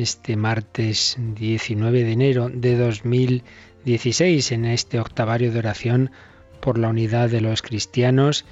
este martes 19 de enero de 2016 en este octavario de oración por la unidad de los cristianos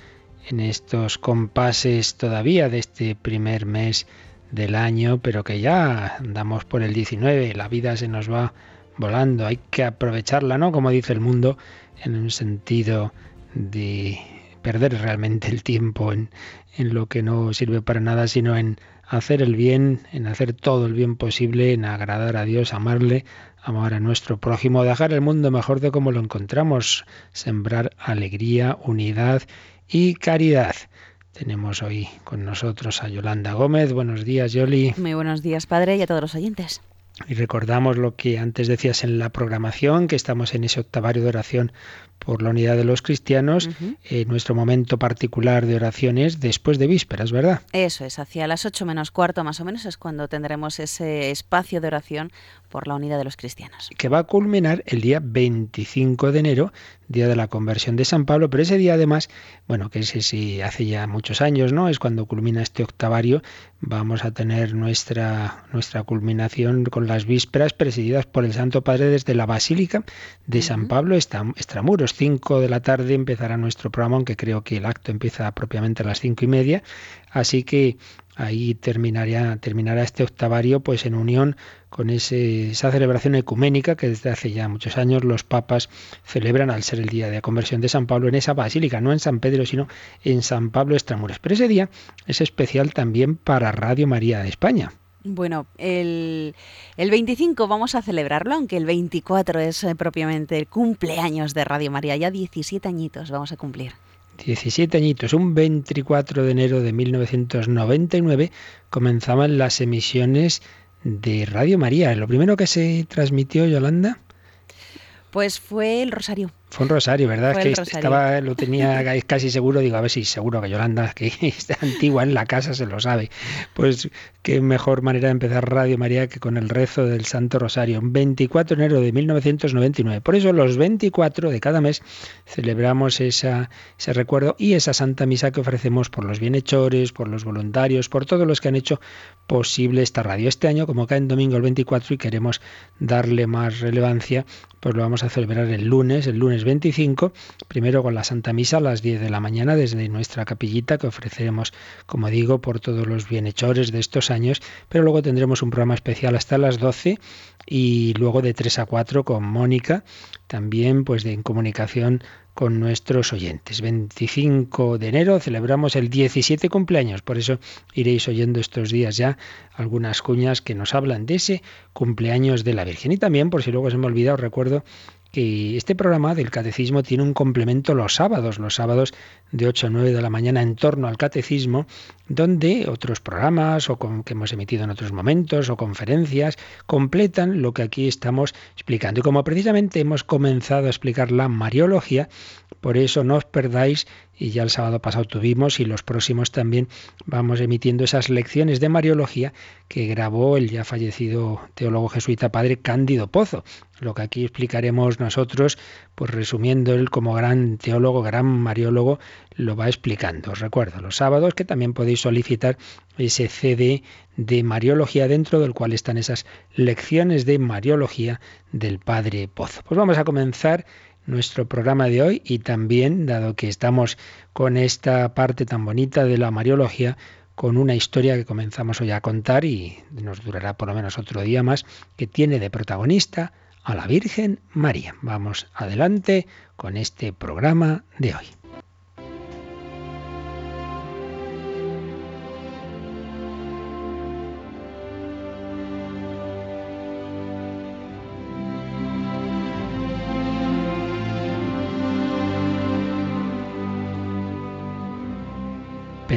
en estos compases todavía de este primer mes del año, pero que ya andamos por el 19, la vida se nos va volando, hay que aprovecharla, ¿no? Como dice el mundo, en un sentido de perder realmente el tiempo en, en lo que no sirve para nada, sino en hacer el bien, en hacer todo el bien posible, en agradar a Dios, amarle, amar a nuestro prójimo, dejar el mundo mejor de como lo encontramos, sembrar alegría, unidad y caridad. Tenemos hoy con nosotros a Yolanda Gómez. Buenos días, Yoli. Muy buenos días, padre, y a todos los oyentes. Y recordamos lo que antes decías en la programación, que estamos en ese octavario de oración por la unidad de los cristianos. Eh, nuestro momento particular de oración es después de vísperas, ¿verdad? Eso es, hacia las ocho menos cuarto más o menos es cuando tendremos ese espacio de oración por la unidad de los cristianos. Que va a culminar el día 25 de enero, día de la conversión de San Pablo, pero ese día además, bueno, que ese sí hace ya muchos años, ¿no? Es cuando culmina este octavario, vamos a tener nuestra, nuestra culminación con las vísperas presididas por el Santo Padre desde la Basílica de San Pablo Extramuros 5 de la tarde empezará nuestro programa, aunque creo que el acto empieza propiamente a las cinco y media. Así que ahí terminaría, terminará este octavario pues en unión con ese, esa celebración ecuménica que desde hace ya muchos años los papas celebran al ser el día de la conversión de San Pablo en esa basílica, no en San Pedro, sino en San Pablo Extramuros. Pero ese día es especial también para Radio María de España. Bueno, el, el, 25 vamos a celebrarlo, aunque el 24 es eh, propiamente el cumpleaños de Radio María. Ya 17 añitos vamos a cumplir. 17 añitos, un 24 de enero de 1999 comenzaban las emisiones de Radio María. Lo primero que se transmitió, Yolanda. Pues fue el Rosario. Fue un rosario, ¿verdad? es que estaba, lo tenía casi seguro, digo, a ver si seguro que Yolanda, que está antigua en la casa, se lo sabe. Pues qué mejor manera de empezar Radio María que con el rezo del Santo Rosario. 24 de enero de 1999. Por eso los 24 de cada mes celebramos esa, ese recuerdo y esa Santa Misa que ofrecemos por los bienhechores, por los voluntarios, por todos los que han hecho posible esta radio. Este año, como cae en domingo el 24 y queremos darle más relevancia, pues lo vamos a celebrar el lunes, el lunes 25, primero con la Santa Misa a las 10 de la mañana desde nuestra capillita que ofreceremos, como digo, por todos los bienhechores de estos años, pero luego tendremos un programa especial hasta las 12 y luego de 3 a 4 con Mónica, también pues de en comunicación con nuestros oyentes. 25 de enero celebramos el 17 cumpleaños, por eso iréis oyendo estos días ya algunas cuñas que nos hablan de ese cumpleaños de la Virgen. Y también, por si luego se me ha olvidado, recuerdo que este programa del catecismo tiene un complemento los sábados, los sábados de 8 a 9 de la mañana en torno al catecismo, donde otros programas o que hemos emitido en otros momentos o conferencias completan lo que aquí estamos explicando. Y como precisamente hemos comenzado a explicar la Mariología, por eso no os perdáis y ya el sábado pasado tuvimos y los próximos también vamos emitiendo esas lecciones de Mariología que grabó el ya fallecido teólogo jesuita padre Cándido Pozo. Lo que aquí explicaremos nosotros, pues resumiendo él como gran teólogo, gran mariólogo, lo va explicando. Os recuerdo los sábados que también podéis solicitar ese CD de Mariología dentro del cual están esas lecciones de Mariología del padre Pozo. Pues vamos a comenzar nuestro programa de hoy y también, dado que estamos con esta parte tan bonita de la Mariología, con una historia que comenzamos hoy a contar y nos durará por lo menos otro día más, que tiene de protagonista a la Virgen María. Vamos adelante con este programa de hoy.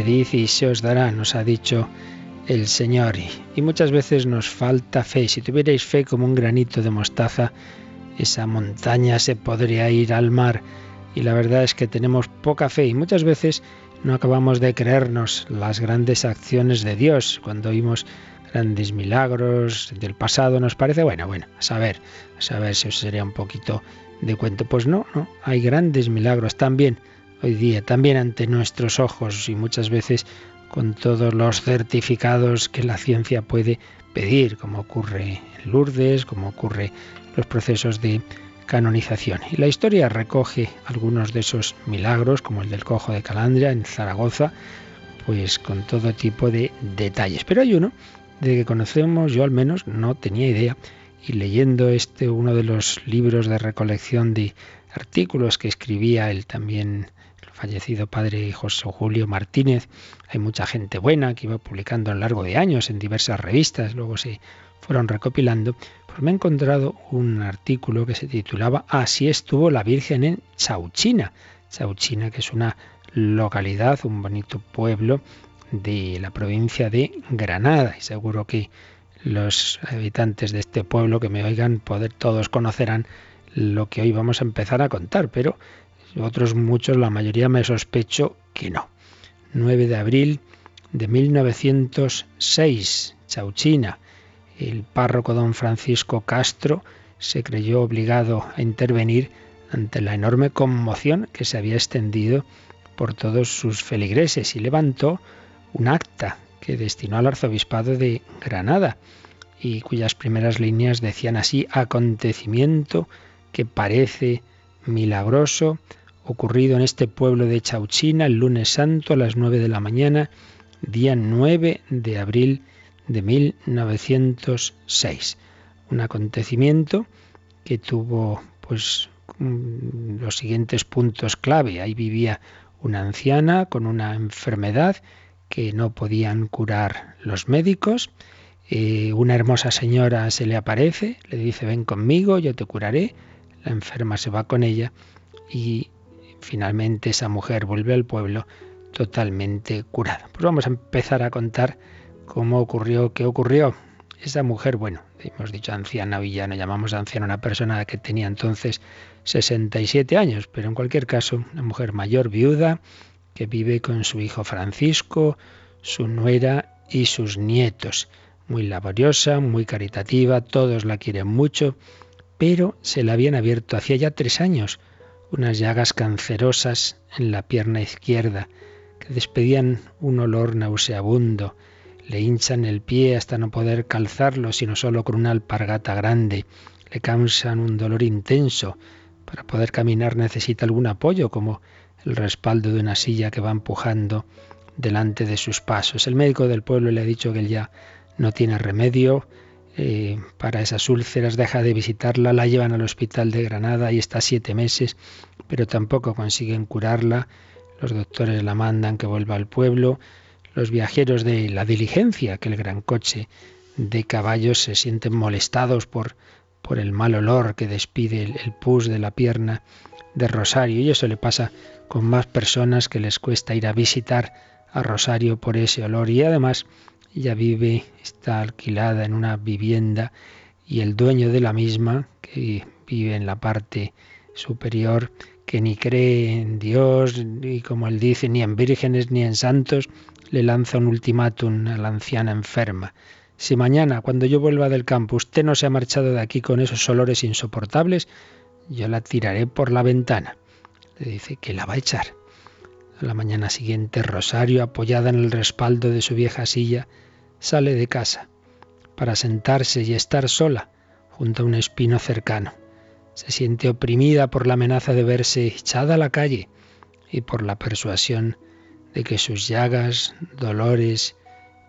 Pedid y se os dará, nos ha dicho el Señor. Y muchas veces nos falta fe. Si tuvierais fe como un granito de mostaza, esa montaña se podría ir al mar. Y la verdad es que tenemos poca fe y muchas veces no acabamos de creernos las grandes acciones de Dios. Cuando oímos grandes milagros del pasado nos parece, bueno, bueno, a saber, a saber si eso sería un poquito de cuento. Pues no, no, hay grandes milagros también hoy día, también ante nuestros ojos y muchas veces con todos los certificados que la ciencia puede pedir, como ocurre en Lourdes, como ocurre en los procesos de canonización. Y la historia recoge algunos de esos milagros, como el del cojo de Calandria en Zaragoza, pues con todo tipo de detalles. Pero hay uno de que conocemos, yo al menos no tenía idea, y leyendo este uno de los libros de recolección de artículos que escribía el también fallecido padre José Julio Martínez, hay mucha gente buena que iba publicando a lo largo de años en diversas revistas, luego se fueron recopilando, pues me he encontrado un artículo que se titulaba Así estuvo la Virgen en Chauchina. Chauchina, que es una localidad, un bonito pueblo de la provincia de Granada. Y seguro que los habitantes de este pueblo que me oigan, poder, todos conocerán lo que hoy vamos a empezar a contar, pero otros muchos, la mayoría me sospecho que no. 9 de abril de 1906, Chauchina. El párroco don Francisco Castro se creyó obligado a intervenir ante la enorme conmoción que se había extendido por todos sus feligreses y levantó un acta que destinó al arzobispado de Granada y cuyas primeras líneas decían así, acontecimiento que parece milagroso, ocurrido en este pueblo de Chauchina el lunes santo a las nueve de la mañana, día 9 de abril de 1906. Un acontecimiento que tuvo pues los siguientes puntos clave. Ahí vivía una anciana con una enfermedad que no podían curar los médicos. Eh, una hermosa señora se le aparece, le dice ven conmigo, yo te curaré. La enferma se va con ella y finalmente esa mujer vuelve al pueblo totalmente curada. Pues vamos a empezar a contar cómo ocurrió, qué ocurrió. Esa mujer, bueno, hemos dicho anciana villana, llamamos anciana a una persona que tenía entonces 67 años, pero en cualquier caso, una mujer mayor, viuda, que vive con su hijo Francisco, su nuera y sus nietos. Muy laboriosa, muy caritativa, todos la quieren mucho, pero se la habían abierto hacía ya tres años unas llagas cancerosas en la pierna izquierda que despedían un olor nauseabundo. Le hinchan el pie hasta no poder calzarlo, sino solo con una alpargata grande. Le causan un dolor intenso. Para poder caminar necesita algún apoyo, como el respaldo de una silla que va empujando delante de sus pasos. El médico del pueblo le ha dicho que él ya no tiene remedio eh, para esas úlceras, deja de visitarla, la llevan al hospital de Granada y está siete meses, pero tampoco consiguen curarla. Los doctores la mandan que vuelva al pueblo. Los viajeros de la diligencia, que el gran coche de caballos, se sienten molestados por, por el mal olor que despide el pus de la pierna de Rosario. Y eso le pasa con más personas que les cuesta ir a visitar a Rosario por ese olor. Y además ella vive, está alquilada en una vivienda y el dueño de la misma, que vive en la parte superior, que ni cree en Dios, y como él dice, ni en vírgenes ni en santos, le lanza un ultimátum a la anciana enferma. Si mañana, cuando yo vuelva del campo, usted no se ha marchado de aquí con esos olores insoportables, yo la tiraré por la ventana. Le dice que la va a echar. La mañana siguiente, Rosario, apoyada en el respaldo de su vieja silla, sale de casa para sentarse y estar sola junto a un espino cercano. Se siente oprimida por la amenaza de verse echada a la calle y por la persuasión de que sus llagas, dolores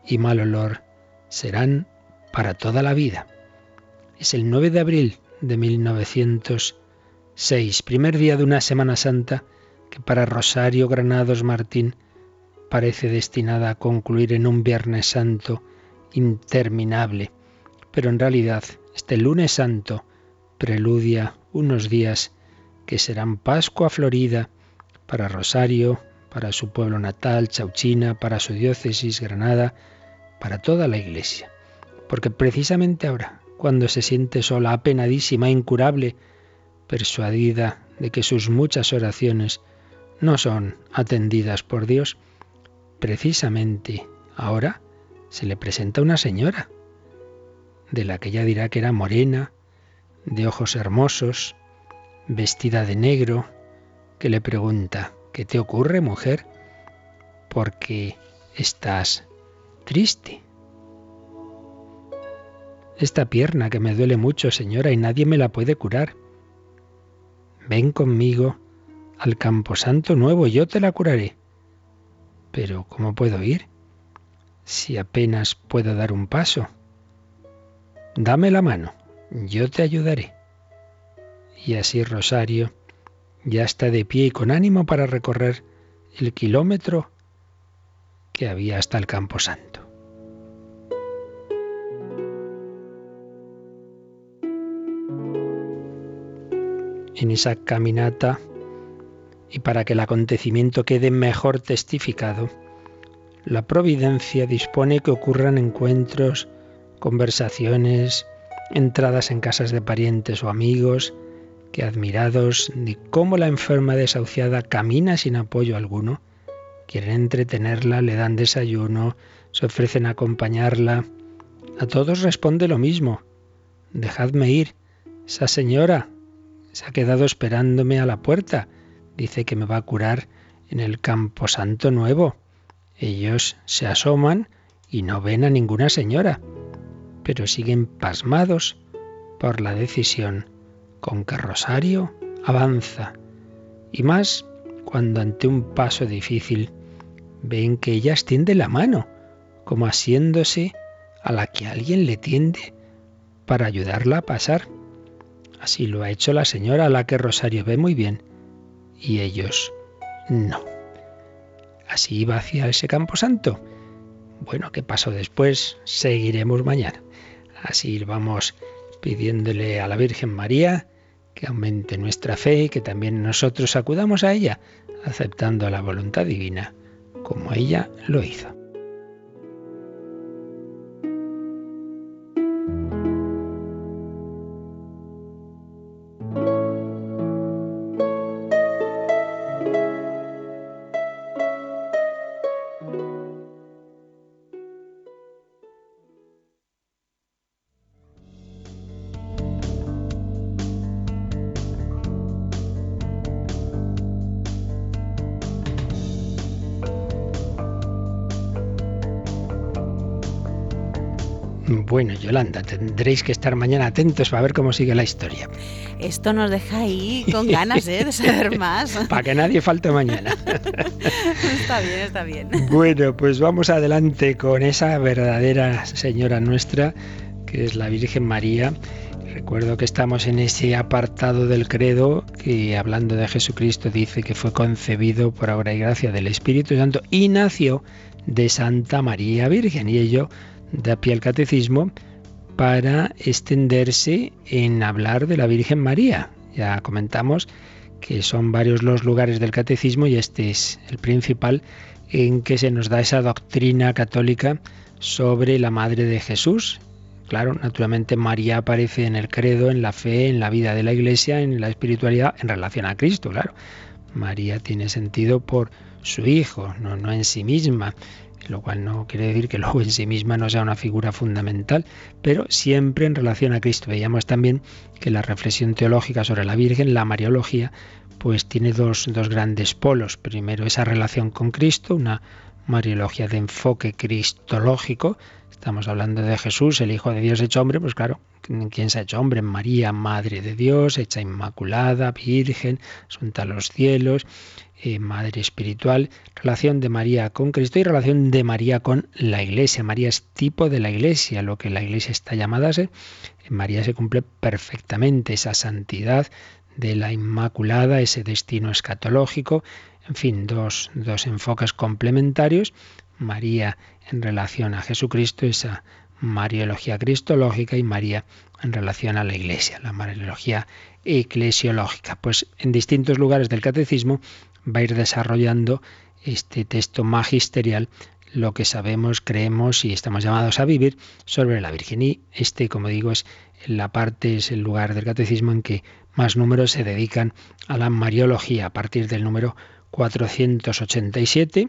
y mal olor serán para toda la vida. Es el 9 de abril de 1906, primer día de una Semana Santa que para Rosario Granados Martín parece destinada a concluir en un Viernes Santo interminable. Pero en realidad, este lunes santo preludia unos días que serán Pascua Florida para Rosario, para su pueblo natal, Chauchina, para su diócesis, Granada, para toda la Iglesia. Porque precisamente ahora, cuando se siente sola, apenadísima, incurable, persuadida de que sus muchas oraciones no son atendidas por Dios, precisamente ahora se le presenta una señora, de la que ella dirá que era morena, de ojos hermosos, vestida de negro, que le pregunta, ¿qué te ocurre, mujer? Porque estás triste. Esta pierna que me duele mucho, señora, y nadie me la puede curar. Ven conmigo al camposanto nuevo, yo te la curaré. Pero ¿cómo puedo ir? Si apenas puedo dar un paso. Dame la mano, yo te ayudaré. Y así Rosario ya está de pie y con ánimo para recorrer el kilómetro que había hasta el camposanto. En esa caminata, y para que el acontecimiento quede mejor testificado, la providencia dispone que ocurran encuentros, conversaciones, entradas en casas de parientes o amigos, que admirados de cómo la enferma desahuciada camina sin apoyo alguno, quieren entretenerla, le dan desayuno, se ofrecen a acompañarla. A todos responde lo mismo. Dejadme ir. Esa señora se ha quedado esperándome a la puerta. Dice que me va a curar en el campo santo nuevo. Ellos se asoman y no ven a ninguna señora, pero siguen pasmados por la decisión con que Rosario avanza. Y más cuando ante un paso difícil ven que ella extiende la mano, como asiéndose a la que alguien le tiende para ayudarla a pasar. Así lo ha hecho la señora a la que Rosario ve muy bien y ellos no. Así iba hacia ese campo santo. Bueno, ¿qué pasó después? Seguiremos mañana. Así vamos pidiéndole a la Virgen María que aumente nuestra fe y que también nosotros acudamos a ella, aceptando la voluntad divina como ella lo hizo. Bueno, Yolanda, tendréis que estar mañana atentos para ver cómo sigue la historia. Esto nos deja ahí con ganas ¿eh? de saber más. para que nadie falte mañana. está bien, está bien. Bueno, pues vamos adelante con esa verdadera señora nuestra, que es la Virgen María. Recuerdo que estamos en ese apartado del credo que hablando de Jesucristo dice que fue concebido por obra y gracia del Espíritu Santo y nació de Santa María Virgen y ello da pie al catecismo para extenderse en hablar de la Virgen María. Ya comentamos que son varios los lugares del catecismo y este es el principal en que se nos da esa doctrina católica sobre la Madre de Jesús. Claro, naturalmente María aparece en el credo, en la fe, en la vida de la Iglesia, en la espiritualidad, en relación a Cristo, claro. María tiene sentido por su Hijo, no, no en sí misma lo cual no quiere decir que luego en sí misma no sea una figura fundamental, pero siempre en relación a Cristo. Veíamos también que la reflexión teológica sobre la Virgen, la Mariología, pues tiene dos, dos grandes polos. Primero, esa relación con Cristo, una Mariología de enfoque cristológico. Estamos hablando de Jesús, el Hijo de Dios hecho hombre, pues claro, ¿quién se ha hecho hombre? María, Madre de Dios, hecha Inmaculada, Virgen, asunta a los cielos, eh, madre espiritual, relación de María con Cristo y relación de María con la Iglesia. María es tipo de la Iglesia, lo que la Iglesia está llamada a ser. María se cumple perfectamente esa santidad de la Inmaculada, ese destino escatológico, en fin, dos, dos enfoques complementarios. María en relación a Jesucristo, esa Mariología cristológica y María en relación a la Iglesia, la Mariología eclesiológica. Pues en distintos lugares del catecismo va a ir desarrollando este texto magisterial lo que sabemos, creemos y estamos llamados a vivir sobre la Virgen. Y este, como digo, es la parte es el lugar del catecismo en que más números se dedican a la Mariología, a partir del número 487.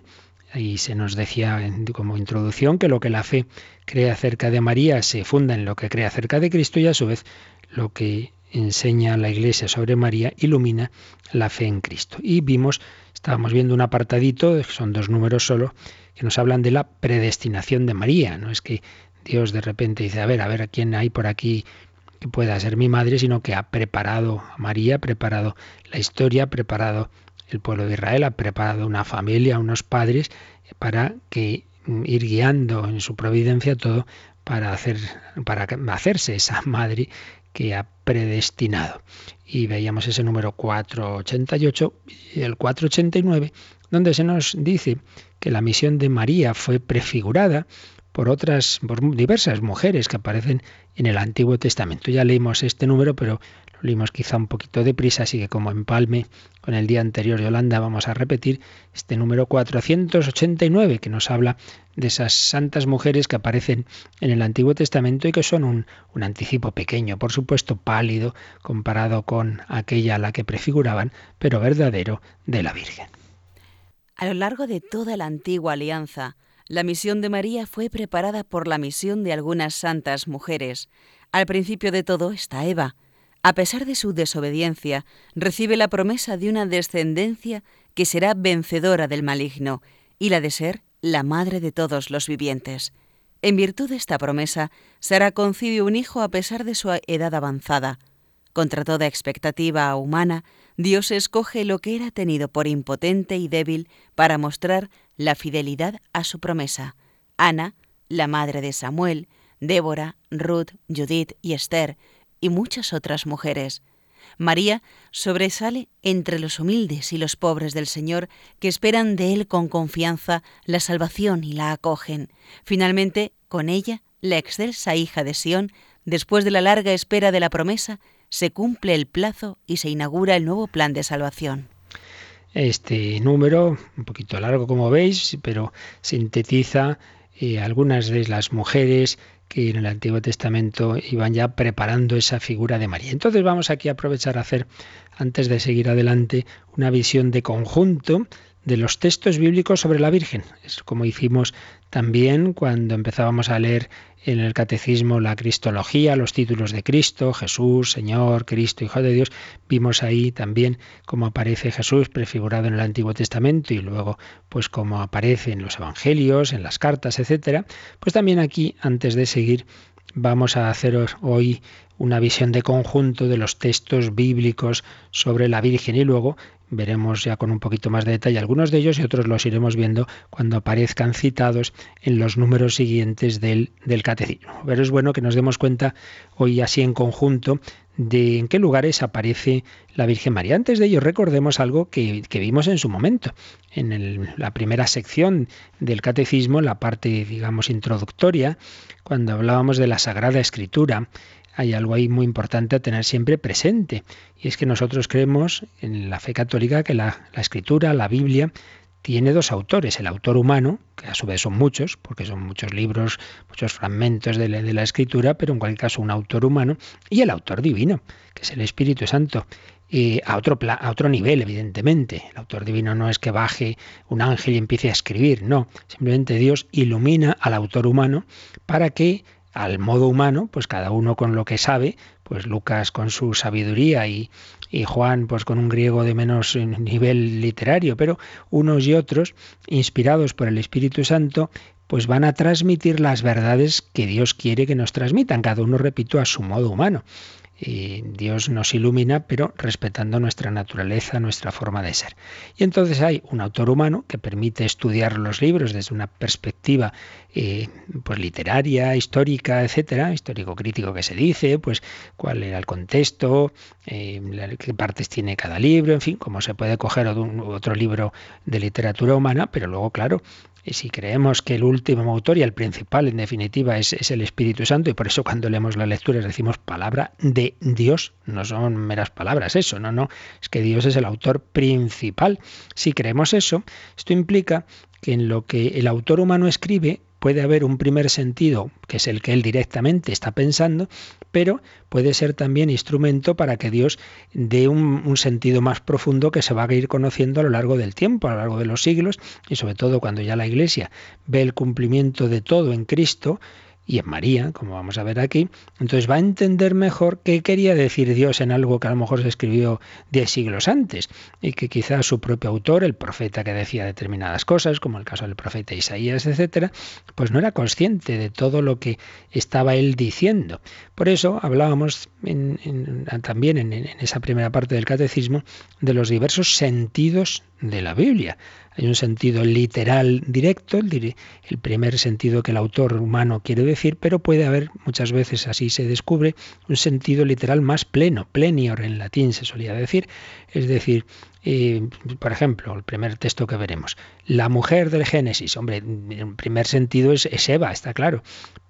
Ahí se nos decía como introducción que lo que la fe cree acerca de María se funda en lo que cree acerca de Cristo y a su vez lo que enseña la Iglesia sobre María ilumina la fe en Cristo. Y vimos, estábamos viendo un apartadito, son dos números solo, que nos hablan de la predestinación de María. No es que Dios de repente dice, a ver, a ver, ¿a quién hay por aquí que pueda ser mi madre? Sino que ha preparado a María, ha preparado la historia, ha preparado el pueblo de Israel, ha preparado una familia, unos padres, para que mm, ir guiando en su providencia todo para hacer para hacerse esa madre que ha predestinado. Y veíamos ese número 488 y el 489, donde se nos dice que la misión de María fue prefigurada por otras, por diversas mujeres que aparecen en el Antiguo Testamento. Ya leímos este número, pero lo quizá un poquito deprisa, así que como empalme con el día anterior Yolanda, vamos a repetir este número 489 que nos habla de esas santas mujeres que aparecen en el Antiguo Testamento y que son un, un anticipo pequeño, por supuesto pálido comparado con aquella a la que prefiguraban, pero verdadero de la Virgen. A lo largo de toda la antigua alianza, la misión de María fue preparada por la misión de algunas santas mujeres. Al principio de todo está Eva. A pesar de su desobediencia, recibe la promesa de una descendencia que será vencedora del maligno y la de ser la madre de todos los vivientes. En virtud de esta promesa, Sara concibe un hijo a pesar de su edad avanzada. Contra toda expectativa humana, Dios escoge lo que era tenido por impotente y débil para mostrar la fidelidad a su promesa. Ana, la madre de Samuel, Débora, Ruth, Judith y Esther, y muchas otras mujeres. María sobresale entre los humildes y los pobres del Señor que esperan de Él con confianza la salvación y la acogen. Finalmente, con ella, la excelsa hija de Sión, después de la larga espera de la promesa, se cumple el plazo y se inaugura el nuevo plan de salvación. Este número, un poquito largo como veis, pero sintetiza eh, algunas de las mujeres que en el Antiguo Testamento iban ya preparando esa figura de María. Entonces vamos aquí a aprovechar a hacer, antes de seguir adelante, una visión de conjunto de los textos bíblicos sobre la Virgen. Es como hicimos también cuando empezábamos a leer en el catecismo la cristología, los títulos de Cristo, Jesús, Señor, Cristo, Hijo de Dios. Vimos ahí también cómo aparece Jesús prefigurado en el Antiguo Testamento y luego pues cómo aparece en los evangelios, en las cartas, etcétera. Pues también aquí antes de seguir vamos a hacer hoy una visión de conjunto de los textos bíblicos sobre la Virgen y luego veremos ya con un poquito más de detalle algunos de ellos y otros los iremos viendo cuando aparezcan citados en los números siguientes del, del catecismo. Pero es bueno que nos demos cuenta hoy así en conjunto de en qué lugares aparece la Virgen María. Antes de ello, recordemos algo que, vimos en su momento, en la primera sección del catecismo, la parte, digamos, introductoria, cuando hablábamos de la Sagrada Escritura hay algo ahí muy importante a tener siempre presente. Y es que nosotros creemos en la fe católica que la, escritura, la Biblia, tiene dos autores, el autor humano, que a su vez son muchos, porque son muchos libros, muchos fragmentos de la, escritura, pero en cualquier caso un autor humano, y el autor divino, que es el Espíritu Santo. A, otro, a otro nivel, evidentemente. El autor divino no es que baje un ángel y empiece a escribir, no. Simplemente Dios ilumina al autor humano para que al modo humano, pues cada uno con lo que sabe, pues Lucas con su sabiduría y, y, Juan pues con un griego de menos nivel literario, pero unos y otros, inspirados por el Espíritu Santo, pues van a transmitir las verdades que Dios quiere que nos transmitan, cada uno, repito, a su modo humano. Dios nos ilumina, pero respetando nuestra naturaleza, nuestra forma de ser. Y entonces hay un autor humano que permite estudiar los libros desde una perspectiva eh, pues literaria, histórica, etcétera, histórico-crítico que se dice, pues cuál era el contexto, eh, qué partes tiene cada libro, en fin, cómo se puede coger otro libro de literatura humana, pero luego, claro, y si creemos que el último autor y el principal, en definitiva, es, es, el Espíritu Santo, y por eso cuando leemos las lecturas decimos palabra de Dios, no son meras palabras eso, no, no, es que Dios es el autor principal. Si creemos eso, esto implica que en lo que el autor humano escribe, puede haber un primer sentido, que es el que él directamente está pensando, pero puede ser también instrumento para que Dios dé un, sentido más profundo que se va a ir conociendo a lo largo del tiempo, a lo largo de los siglos, y sobre todo cuando ya la Iglesia ve el cumplimiento de todo en Cristo, y en María, como vamos a ver aquí, entonces va a entender mejor qué quería decir Dios en algo que a lo mejor se escribió diez siglos antes y que quizás su propio autor, el profeta que decía determinadas cosas, como el caso del profeta Isaías, etcétera, pues no era consciente de todo lo que estaba él diciendo. Por eso hablábamos también en esa primera parte del catecismo de los diversos sentidos de la Biblia. Hay un sentido literal directo, el, primer sentido que el autor humano quiere decir, pero puede haber, muchas veces así se descubre, un sentido literal más pleno, plenior en latín se solía decir, es decir, eh, por ejemplo, el primer texto que veremos, la mujer del Génesis, hombre, en primer sentido es, es Eva, está claro,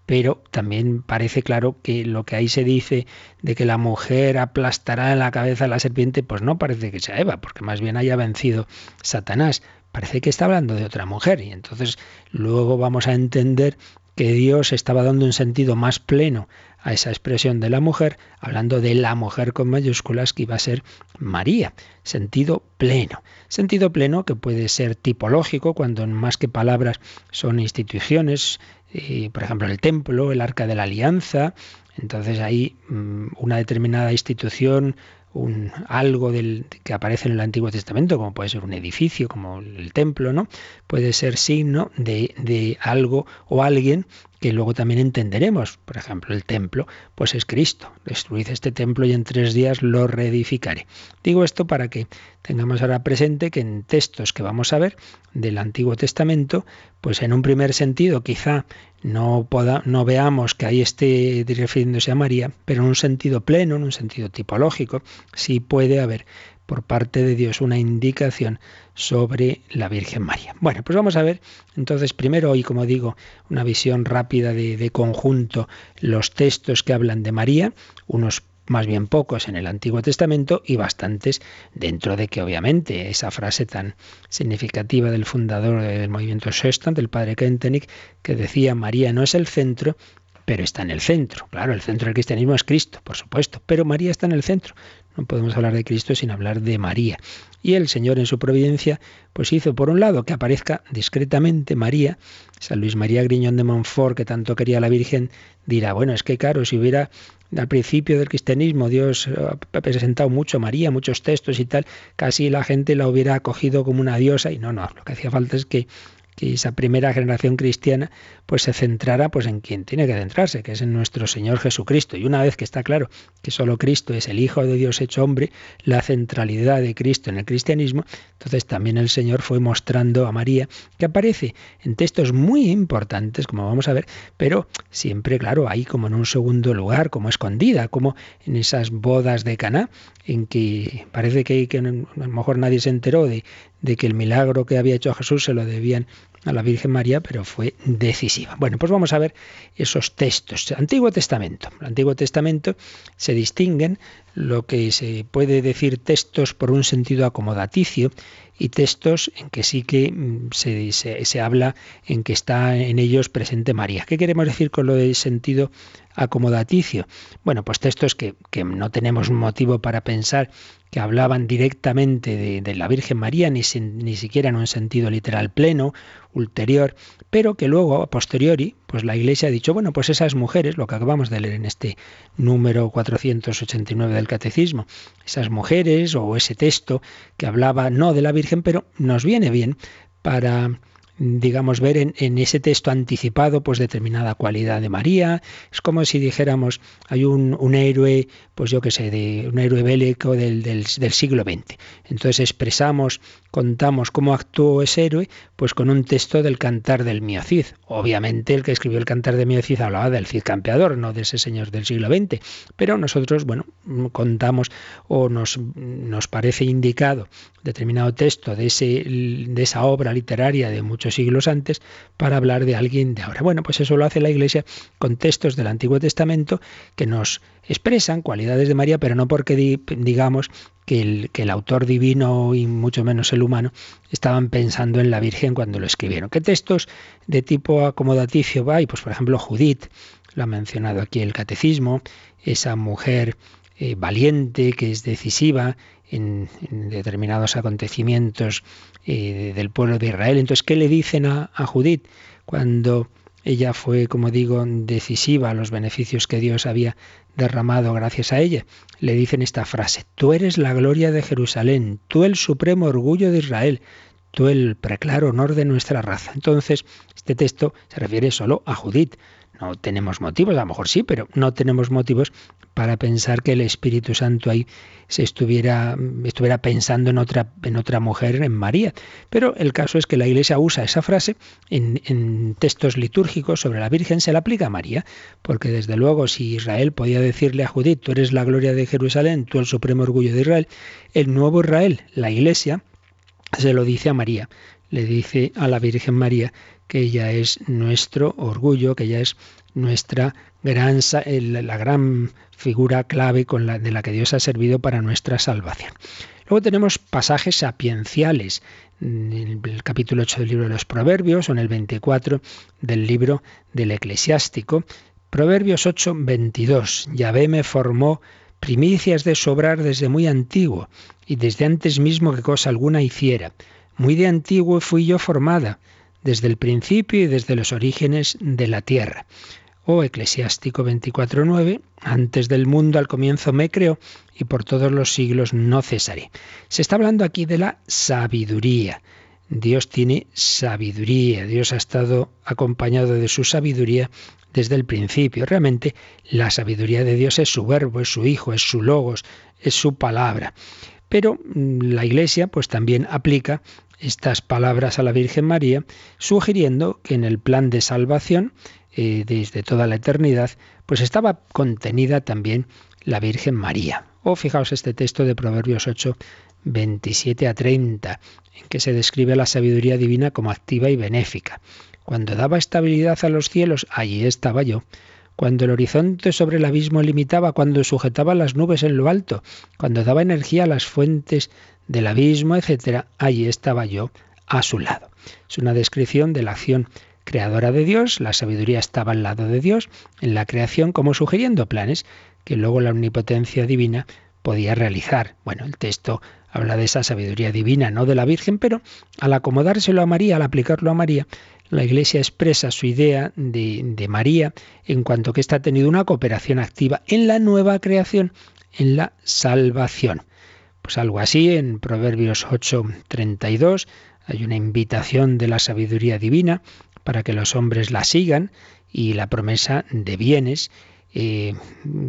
pero también parece claro que lo que ahí se dice de que la mujer aplastará en la cabeza a la serpiente, pues no parece que sea Eva, porque más bien haya vencido Satanás parece que está hablando de otra mujer y entonces luego vamos a entender que Dios estaba dando un sentido más pleno a esa expresión de la mujer, hablando de la mujer con mayúsculas que iba a ser María. Sentido pleno. Sentido pleno que puede ser tipológico, cuando más que palabras son instituciones, eh, por ejemplo el templo, el arca de la alianza. Entonces ahí mm, una determinada institución un algo del, que aparece en el Antiguo Testamento, como puede ser un edificio, como el templo, ¿no? Puede ser signo de, de algo o alguien que luego también entenderemos. Por ejemplo, el templo, pues es Cristo. Destruid este templo y en tres días lo reedificaré. Digo esto para que tengamos ahora presente que en textos que vamos a ver del Antiguo Testamento, pues en un primer sentido quizá no, no veamos que ahí esté refiriéndose a María, pero en un sentido pleno, en un sentido tipológico, sí puede haber por parte de Dios una indicación sobre la Virgen María. Bueno, pues vamos a ver entonces primero y como digo, una visión rápida de, de conjunto, los textos que hablan de María, unos más bien pocos en el Antiguo Testamento y bastantes dentro de que obviamente esa frase tan significativa del fundador del movimiento Sextant, del padre Kentenich, que decía María no es el centro, pero está en el centro. Claro, el centro del cristianismo es Cristo, por supuesto, pero María está en el centro. No podemos hablar de Cristo sin hablar de María. Y el Señor en su providencia, pues hizo por un lado que aparezca discretamente María, San Luis María Griñón de Montfort, que tanto quería la Virgen, dirá, bueno, es que claro, si hubiera al principio del cristianismo Dios ha presentado mucho a María, muchos textos y tal, casi la gente la hubiera acogido como una diosa y no, no, lo que hacía falta es que que esa primera generación cristiana pues se centrara pues en quien tiene que centrarse, que es en nuestro Señor Jesucristo. Y una vez que está claro que solo Cristo es el Hijo de Dios hecho hombre, la centralidad de Cristo en el cristianismo, entonces también el Señor fue mostrando a María que aparece en textos muy importantes, como vamos a ver, pero siempre, claro, ahí como en un segundo lugar, como escondida, como en esas bodas de Caná, en que parece que, que a lo mejor nadie se enteró de, de que el milagro que había hecho Jesús se lo debían a la Virgen María, pero fue decisiva. Bueno, pues vamos a ver esos textos. Antiguo Testamento. El Antiguo Testamento se distinguen lo que se puede decir textos por un sentido acomodaticio y textos en que sí que mm, se, se, habla en que está en ellos presente María. ¿Qué queremos decir con lo de sentido acomodaticio? Bueno, pues textos que, que no tenemos motivo para pensar que hablaban directamente de, la Virgen María, ni, ni siquiera en un sentido literal pleno, ulterior, pero que luego, a posteriori, pues la Iglesia ha dicho, bueno, pues esas mujeres, lo que acabamos de leer en este número 489 del Catecismo, esas mujeres o ese texto que hablaba no de la Virgen, pero nos viene bien para digamos, ver en, ese texto anticipado pues determinada cualidad de María. Es como si dijéramos, hay un, héroe, pues yo qué sé, de un héroe bélico del, del, siglo XX. Entonces expresamos, contamos cómo actuó ese héroe, pues con un texto del cantar del Miocid. Obviamente el que escribió el cantar del Miocid hablaba del Cid campeador, no de ese señor del siglo XX. Pero nosotros, bueno, contamos o nos, nos parece indicado determinado texto de, ese, de esa obra literaria de muchos siglos antes para hablar de alguien de ahora. Bueno, pues eso lo hace la Iglesia con textos del Antiguo Testamento que nos expresan cualidades de María, pero no porque digamos que el, que el, autor divino y mucho menos el humano estaban pensando en la Virgen cuando lo escribieron. ¿Qué textos de tipo acomodaticio hay? Pues por ejemplo Judith, lo ha mencionado aquí el catecismo, esa mujer eh, valiente que es decisiva en, determinados acontecimientos eh, del pueblo de Israel. Entonces, ¿qué le dicen a, a Judith cuando ella fue, como digo, decisiva a los beneficios que Dios había derramado gracias a ella. Le dicen esta frase, tú eres la gloria de Jerusalén, tú el supremo orgullo de Israel, tú el preclaro honor de nuestra raza. Entonces, este texto se refiere solo a Judith. No tenemos motivos, a lo mejor sí, pero no tenemos motivos para pensar que el Espíritu Santo ahí se estuviera, estuviera pensando en otra, en otra mujer, en María. Pero el caso es que la Iglesia usa esa frase en, textos litúrgicos sobre la Virgen, se la aplica a María, porque desde luego si Israel podía decirle a Judith, tú eres la gloria de Jerusalén, tú el supremo orgullo de Israel, el nuevo Israel, la Iglesia, se lo dice a María, le dice a la Virgen María que ella es nuestro orgullo, que ella es nuestra gran, la gran figura clave de la que Dios ha servido para nuestra salvación. Luego tenemos pasajes sapienciales en el capítulo 8 del libro de los Proverbios o en el 24 del libro del Eclesiástico. Proverbios 8, 22. Yahvé me formó primicias de sobrar desde muy antiguo y desde antes mismo que cosa alguna hiciera. Muy de antiguo fui yo formada, desde el principio y desde los orígenes de la tierra. O Eclesiástico 24.9, antes del mundo al comienzo me creó y por todos los siglos no cesaré. Se está hablando aquí de la sabiduría. Dios tiene sabiduría, Dios ha estado acompañado de su sabiduría desde el principio. Realmente la sabiduría de Dios es su verbo, es su hijo, es su logos, es su palabra. Pero mm, la Iglesia pues también aplica estas palabras a la Virgen María, sugiriendo que en el plan de salvación, eh, desde toda la eternidad, pues estaba contenida también la Virgen María. O fijaos este texto de Proverbios 8, 27 a 30, en que se describe la sabiduría divina como activa y benéfica. Cuando daba estabilidad a los cielos, allí estaba yo. Cuando el horizonte sobre el abismo limitaba, cuando sujetaba las nubes en lo alto, cuando daba energía a las fuentes del abismo, etc., allí estaba yo a su lado. Es una descripción de la acción creadora de Dios, la sabiduría estaba al lado de Dios en la creación como sugiriendo planes que luego la omnipotencia divina podía realizar. Bueno, el texto habla de esa sabiduría divina, no de la Virgen, pero al acomodárselo a María, al aplicarlo a María, la Iglesia expresa su idea de, de María en cuanto que ésta ha tenido una cooperación activa en la nueva creación, en la salvación. Pues algo así en Proverbios 8:32 hay una invitación de la sabiduría divina para que los hombres la sigan y la promesa de bienes eh,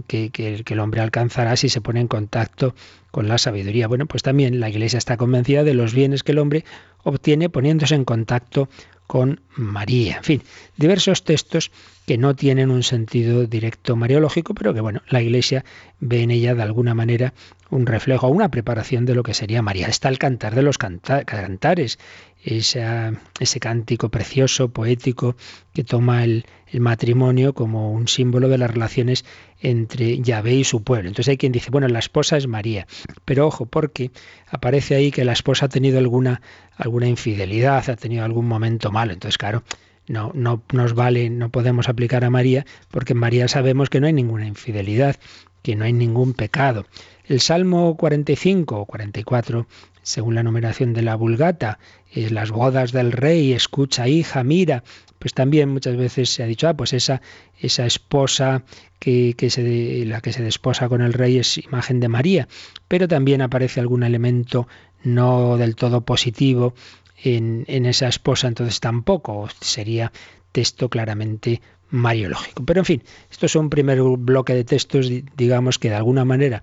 que, que, el hombre alcanzará si se pone en contacto con la sabiduría. Bueno, pues también la Iglesia está convencida de los bienes que el hombre obtiene poniéndose en contacto con María. En fin, diversos textos que no tienen un sentido directo mariológico, pero que bueno, la Iglesia ve en ella de alguna manera un reflejo, una preparación de lo que sería María. Está el cantar de los cantares, ese cántico precioso, poético, que toma el, matrimonio como un símbolo de las relaciones entre Yahvé y su pueblo. Entonces hay quien dice, bueno, la esposa es María, pero ojo, porque aparece ahí que la esposa ha tenido alguna, alguna infidelidad, ha tenido algún momento malo. Entonces, claro, no, no nos vale, no podemos aplicar a María, porque en María sabemos que no hay ninguna infidelidad, que no hay ningún pecado. El Salmo 45 o 44, según la numeración de la Vulgata, es las bodas del rey, escucha hija, mira. Pues también muchas veces se ha dicho, ah, pues esa, esa esposa que, que se, la que se desposa con el rey es imagen de María. Pero también aparece algún elemento no del todo positivo en, esa esposa, entonces tampoco sería texto claramente mariológico. Pero en fin, esto es un primer bloque de textos, digamos, que de alguna manera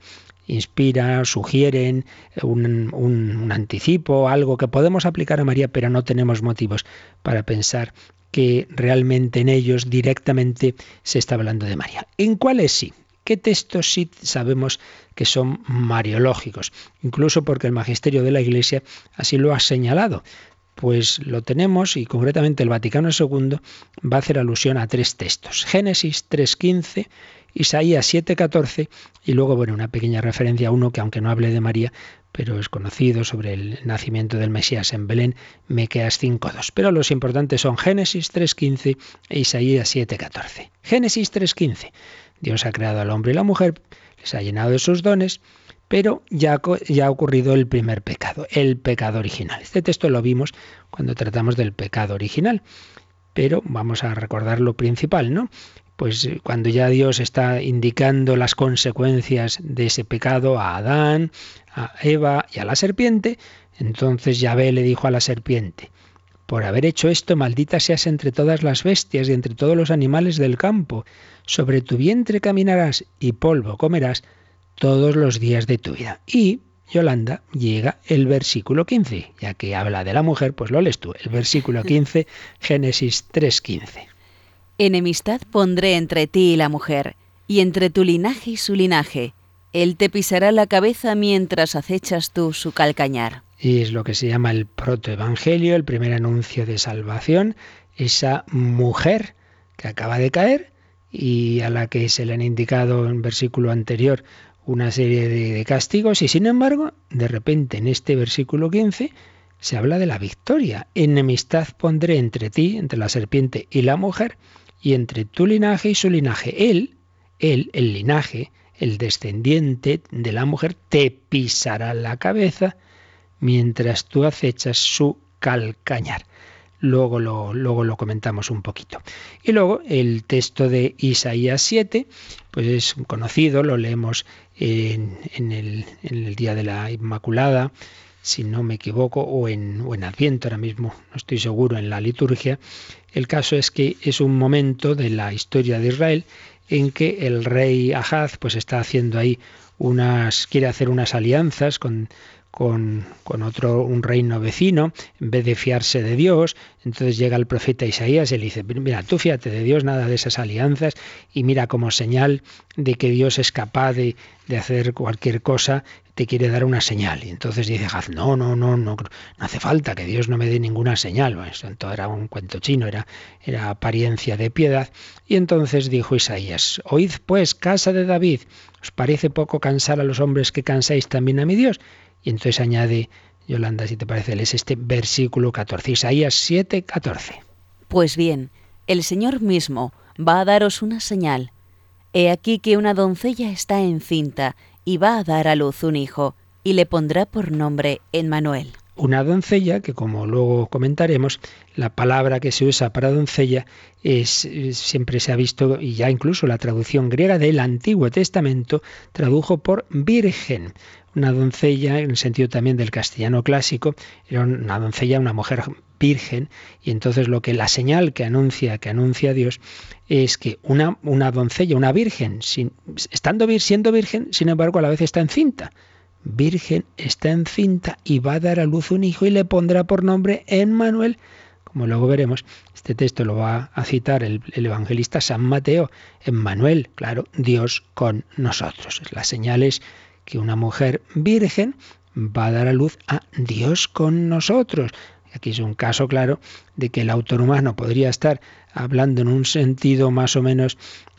inspiran, sugieren un, un, anticipo, algo que podemos aplicar a María, pero no tenemos motivos para pensar que realmente en ellos directamente se está hablando de María. ¿En cuáles sí? ¿Qué textos sí sabemos que son mariológicos, incluso porque el magisterio de la Iglesia así lo ha señalado. Pues lo tenemos y concretamente el Vaticano II va a hacer alusión a tres textos. Génesis 3.15, Isaías 7.14 y luego, bueno, una pequeña referencia a uno que aunque no hable de María, pero es conocido sobre el nacimiento del Mesías en Belén, Mequeas 5.2. Pero los importantes son Génesis 3.15 e Isaías 7.14. Génesis 3.15. Dios ha creado al hombre y la mujer, les ha llenado de sus dones, pero ya, ya, ha ocurrido el primer pecado, el pecado original. Este texto lo vimos cuando tratamos del pecado original, pero vamos a recordar lo principal, ¿no? Pues eh, cuando ya Dios está indicando las consecuencias de ese pecado a Adán, a Eva y a la serpiente, entonces Yahvé le dijo a la serpiente, por haber hecho esto, maldita seas entre todas las bestias y entre todos los animales del campo, sobre tu vientre caminarás y polvo comerás todos los días de tu vida. Y Yolanda, llega el versículo 15, ya que habla de la mujer, pues lo lees tú, el versículo 15, Génesis 3.15. Enemistad pondré entre ti y la mujer, y entre tu linaje y su linaje. Él te pisará la cabeza mientras acechas tú su calcañar. Y es lo que se llama el protoevangelio, el primer anuncio de salvación, esa mujer que acaba de caer y a la que se le han indicado en versículo anterior una serie de, de, castigos y sin embargo, de repente en este versículo 15 se habla de la victoria. Enemistad pondré entre ti, entre la serpiente y la mujer, y entre tu linaje y su linaje. Él, él, el linaje, el descendiente de la mujer, te pisará la cabeza mientras tú acechas su calcañar. Luego lo, luego lo comentamos un poquito. Y luego el texto de Isaías 7, pues es conocido, lo leemos en, el, en el Día de la Inmaculada, si no me equivoco, o en, o en Adviento, ahora mismo no estoy seguro, en la liturgia, el caso es que es un momento de la historia de Israel en que el rey Ahaz pues está haciendo ahí unas quiere hacer unas alianzas con con, otro, un reino vecino, en vez de fiarse de Dios, entonces llega el profeta Isaías y le dice, mira, tú fíate de Dios, nada de esas alianzas, y mira como señal de que Dios es capaz de, de hacer cualquier cosa, te quiere dar una señal. Y entonces dice no, no, no, no, no hace falta que Dios no me dé ninguna señal. Bueno, eso era un cuento chino, era, era apariencia de piedad. Y entonces dijo Isaías, oíd pues, casa de David, ¿os parece poco cansar a los hombres que cansáis también a mi Dios? Y entonces añade, Yolanda, si te parece, es este versículo 14, Isaías 7, 14. Pues bien, el Señor mismo va a daros una señal. He aquí que una doncella está encinta y va a dar a luz un hijo, y le pondrá por nombre Emmanuel. Una doncella, que como luego comentaremos, la palabra que se usa para doncella es, siempre se ha visto, y ya incluso la traducción griega del Antiguo Testamento tradujo por virgen una doncella, en el sentido también del castellano clásico, era una doncella, una mujer virgen, y entonces lo que la señal que anuncia, que anuncia Dios, es que una, una doncella, una virgen, sin, estando siendo virgen, sin embargo, a la vez está encinta. Virgen está encinta y va a dar a luz un hijo y le pondrá por nombre Emmanuel. Como luego veremos, este texto lo va a citar el, el evangelista San Mateo. Emmanuel, claro, Dios con nosotros. Las señales que una mujer virgen va a dar a luz a Dios con nosotros. Aquí es un caso claro de que el autor humano podría estar hablando en un sentido más o menos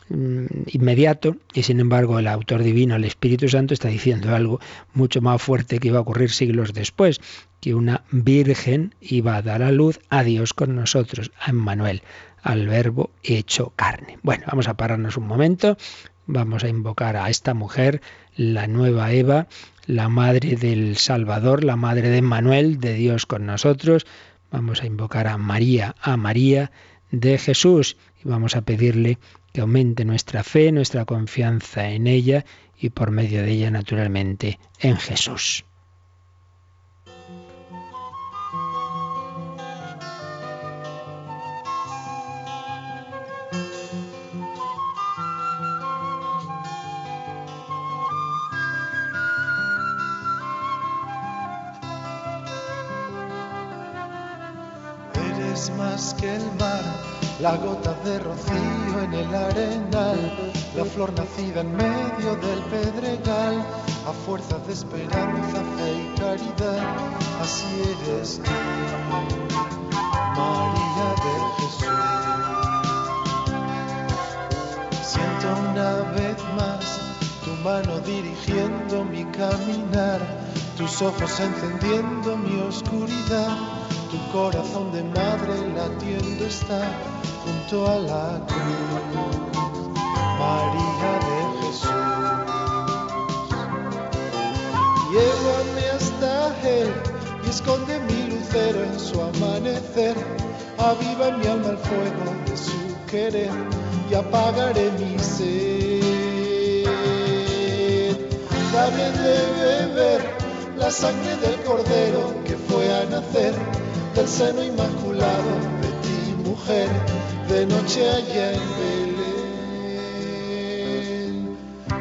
inmediato y sin embargo el autor divino, el Espíritu Santo, está diciendo algo mucho más fuerte que iba a ocurrir siglos después, que una virgen iba a dar a luz a Dios con nosotros, a Emmanuel, al verbo hecho carne. Bueno, vamos a pararnos un momento, vamos a invocar a esta mujer, la nueva Eva, la madre del Salvador, la madre de Manuel, de Dios con nosotros. Vamos a invocar a María, a María de Jesús y vamos a pedirle que aumente nuestra fe, nuestra confianza en ella y por medio de ella naturalmente en Jesús. eres más que el mar, la gota de rocío en el arenal, la flor nacida en medio del pedregal, a fuerza de esperanza, fe y caridad, así eres tú, María de Jesús. Siento una vez más tu mano dirigiendo mi caminar, tus ojos encendiendo mi oscuridad tu corazón de madre latiendo está junto a la cruz, María de Jesús. Llévame hasta Él y esconde mi lucero en su amanecer, aviva mi alma el fuego de su querer y apagaré mi sed. Dame de beber la sangre del cordero que fue a nacer del seno inmaculado de ti, mujer de noche allá en Belén.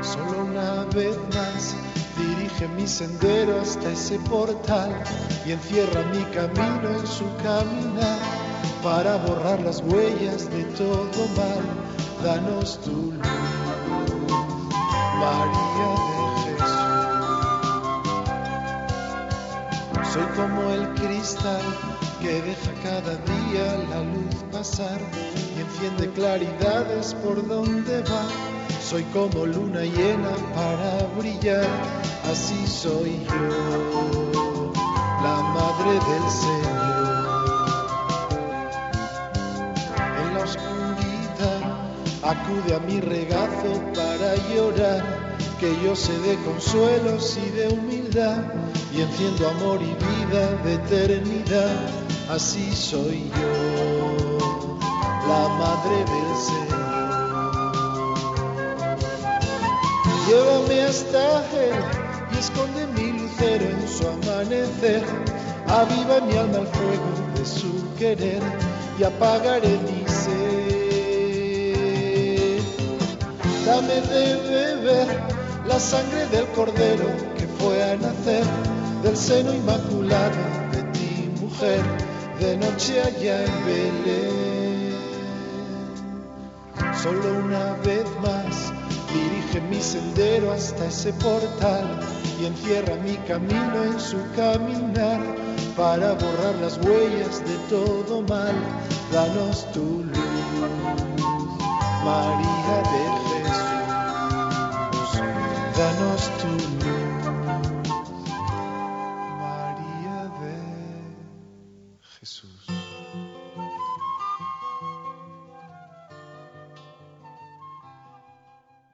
Solo una vez más dirige mi sendero hasta ese portal y encierra mi camino en su caminar para borrar las huellas de todo mal. Danos tu luz, María de Jesús. Soy como el cristal que deja cada día la luz pasar y enciende claridades por donde va. Soy como luna llena para brillar, así soy yo, la madre del Señor. En la oscuridad acude a mi regazo para llorar, que yo sé de consuelos y de humildad, y enciendo amor y vida de eternidad así soy yo, la madre del Señor. Llévame hasta Él y esconde mi lucero en su amanecer. Aviva mi alma el fuego de su querer y apagaré mi sed. Dame de beber la sangre del cordero que fue a nacer del seno inmaculado de ti, mujer de noche allá en Belén. Solo una vez más dirige mi sendero hasta ese portal y encierra mi camino en su caminar para borrar las huellas de todo mal. Danos tu luz, María de Jesús. Danos tu luz.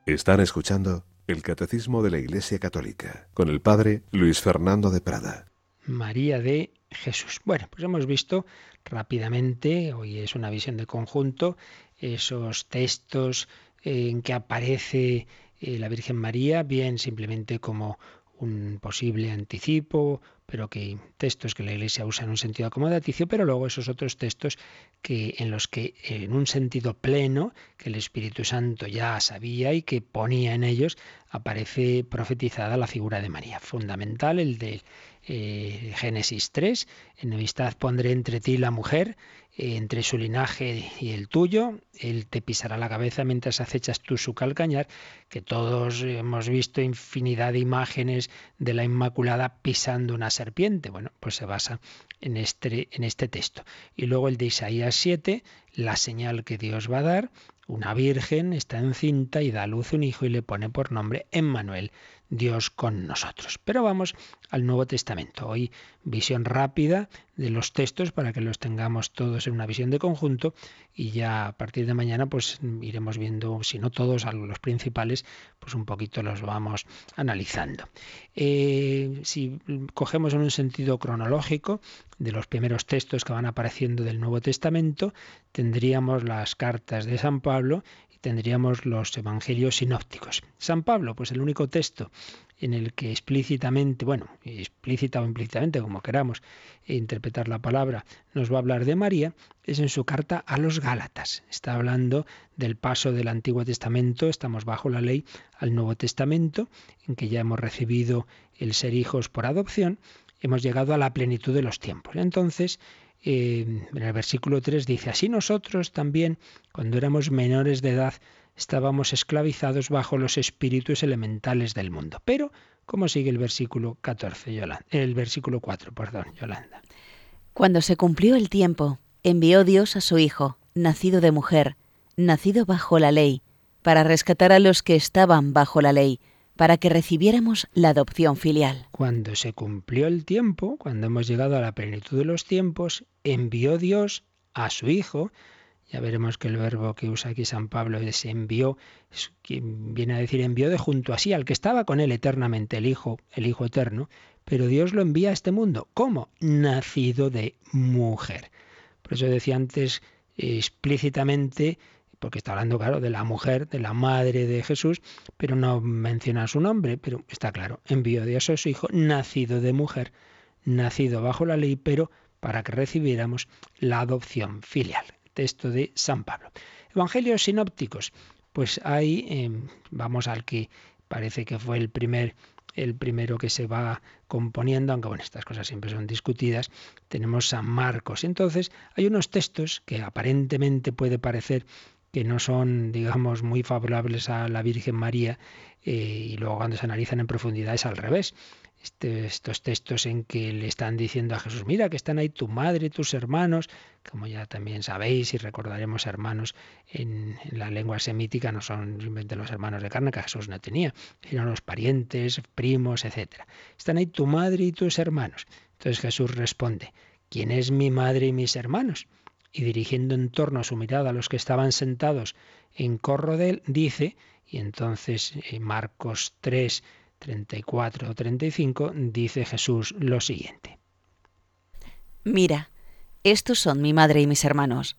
Están escuchando el Catecismo de la Iglesia Católica con el Padre Luis Fernando de Prada. María de Jesús. Bueno, pues hemos visto rápidamente, hoy es una visión de conjunto, esos textos en que aparece eh, la Virgen María, bien simplemente como un posible anticipo, pero que textos que la Iglesia usa en un sentido acomodaticio, pero luego esos otros textos que en los que en un sentido pleno que el Espíritu Santo ya sabía y que ponía en ellos aparece profetizada la figura de María. Fundamental el de eh, Génesis 3, enemistad pondré entre ti la mujer, entre su linaje y el tuyo, él te pisará la cabeza mientras acechas tú su calcañar, que todos hemos visto infinidad de imágenes de la Inmaculada pisando una serpiente. Bueno, pues se basa en este, en este texto. Y luego el de Isaías 7, la señal que Dios va a dar, una virgen está encinta y da a luz un hijo y le pone por nombre Emmanuel, Dios con nosotros. Pero vamos al Nuevo Testamento. Hoy visión rápida de los textos para que los tengamos todos en una visión de conjunto y ya a partir de mañana pues iremos viendo, si no todos, los principales, pues un poquito los vamos analizando. Eh, si cogemos en un sentido cronológico de los primeros textos que van apareciendo del Nuevo Testamento, tendríamos las cartas de San Pablo tendríamos los evangelios sinópticos. San Pablo, pues el único texto en el que explícitamente, bueno, explícita o implícitamente, como queramos interpretar la palabra, nos va a hablar de María, es en su carta a los Gálatas. Está hablando del paso del Antiguo Testamento, estamos bajo la ley, al Nuevo Testamento, en que ya hemos recibido el ser hijos por adopción, hemos llegado a la plenitud de los tiempos. Entonces, en el versículo 3 dice, así nosotros también, cuando éramos menores de edad, estábamos esclavizados bajo los espíritus elementales del mundo. Pero, ¿cómo sigue el versículo 14, Yolanda? El versículo 4, perdón, Yolanda. Cuando se cumplió el tiempo, envió Dios a su Hijo, nacido de mujer, nacido bajo la ley, para rescatar a los que estaban bajo la ley, para que recibiéramos la adopción filial. Cuando se cumplió el tiempo, cuando hemos llegado a la plenitud de los tiempos, envió Dios a su Hijo, ya veremos que el verbo que usa aquí San Pablo es envió, viene a decir envió de junto a sí, al que estaba con él eternamente, el Hijo, el Hijo eterno, pero Dios lo envía a este mundo. ¿Cómo? Nacido de mujer. Por eso decía antes explícitamente, porque está hablando, claro, de la mujer, de la madre de Jesús, pero no menciona su nombre, pero está claro, envió Dios a su Hijo, nacido de mujer, nacido bajo la ley, pero para que recibiéramos la adopción filial texto de San Pablo. Evangelios sinópticos. Pues ahí em, vamos al que parece que fue el primer el primero que se va componiendo, aunque bueno, estas cosas siempre son discutidas, tenemos San Marcos. Entonces, hay unos textos que aparentemente puede parecer que no son, digamos, muy favorables a la Virgen María, eh, y luego cuando se analizan en profundidad es al revés. Este, estos textos en que le están diciendo a Jesús, mira que están ahí tu madre, tus hermanos, como ya también sabéis y recordaremos hermanos en, la lengua semítica, no son los hermanos de carne que Jesús no tenía, sino los parientes, primos, etc. Están ahí tu madre y tus hermanos. Entonces Jesús responde, ¿quién es mi madre y mis hermanos? Y dirigiendo en torno su mirada a los que estaban sentados en corro de él, dice, y entonces eh, Marcos 3, 34 o 35 dice Jesús lo siguiente. Mira, estos son mi madre y mis hermanos,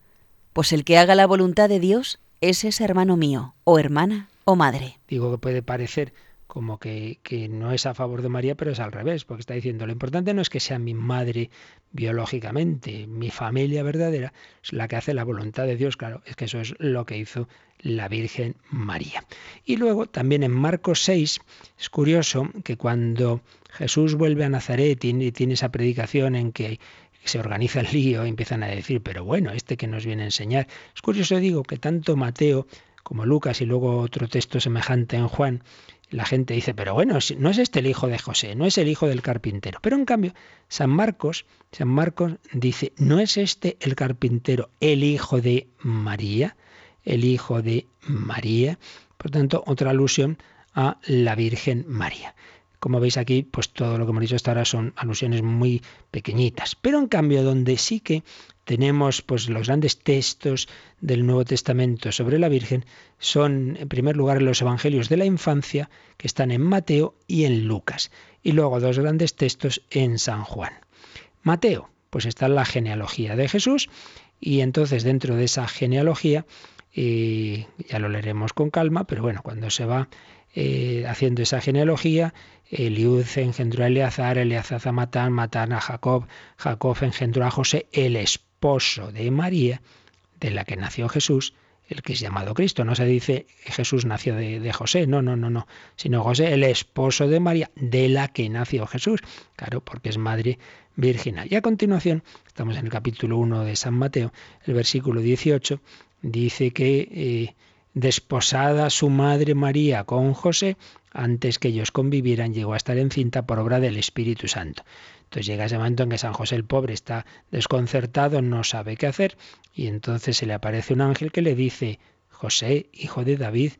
pues el que haga la voluntad de Dios, ese es hermano mío, o hermana, o madre. Digo que puede parecer como que, que, no es a favor de María, pero es al revés, porque está diciendo, lo importante no es que sea mi madre biológicamente, mi familia verdadera es la que hace la voluntad de Dios, claro, es que eso es lo que hizo la Virgen María. Y luego también en Marcos 6 es curioso que cuando Jesús vuelve a Nazaret y tiene esa predicación en que se organiza el lío, empiezan a decir, pero bueno, este que nos viene a enseñar. Es curioso, digo, que tanto Mateo como Lucas y luego otro texto semejante en Juan la gente dice, pero bueno, no es este el hijo de José, no es el hijo del carpintero. Pero en cambio, San Marcos, San Marcos dice, ¿no es este el carpintero el hijo de María? El hijo de María. Por tanto, otra alusión a la Virgen María. Como veis aquí, pues todo lo que hemos dicho hasta ahora son alusiones muy pequeñitas. Pero en cambio, donde sí que tenemos pues los grandes textos del Nuevo Testamento sobre la Virgen son en primer lugar los evangelios de la infancia que están en Mateo y en Lucas y luego dos grandes textos en San Juan. Mateo, pues está la genealogía de Jesús y entonces dentro de esa genealogía y ya lo leeremos con calma, pero bueno, cuando se va eh, haciendo esa genealogía, Eliud engendró a Eleazar, Eleazar a Matán, Matán a Jacob, Jacob engendró a José, el esposo de María, de la que nació Jesús, el que es llamado Cristo. No se dice Jesús nació de, José, no, no, no, no, sino José, el esposo de María, de la que nació Jesús. Claro, porque es madre virginal. Y a continuación, estamos en el capítulo 1 de San Mateo, el versículo 18, dice que eh, desposada su madre María con José, antes que ellos convivieran, llegó a estar encinta por obra del Espíritu Santo. Entonces llega ese momento en que San José el pobre está desconcertado, no sabe qué hacer, y entonces se le aparece un ángel que le dice, José, hijo de David,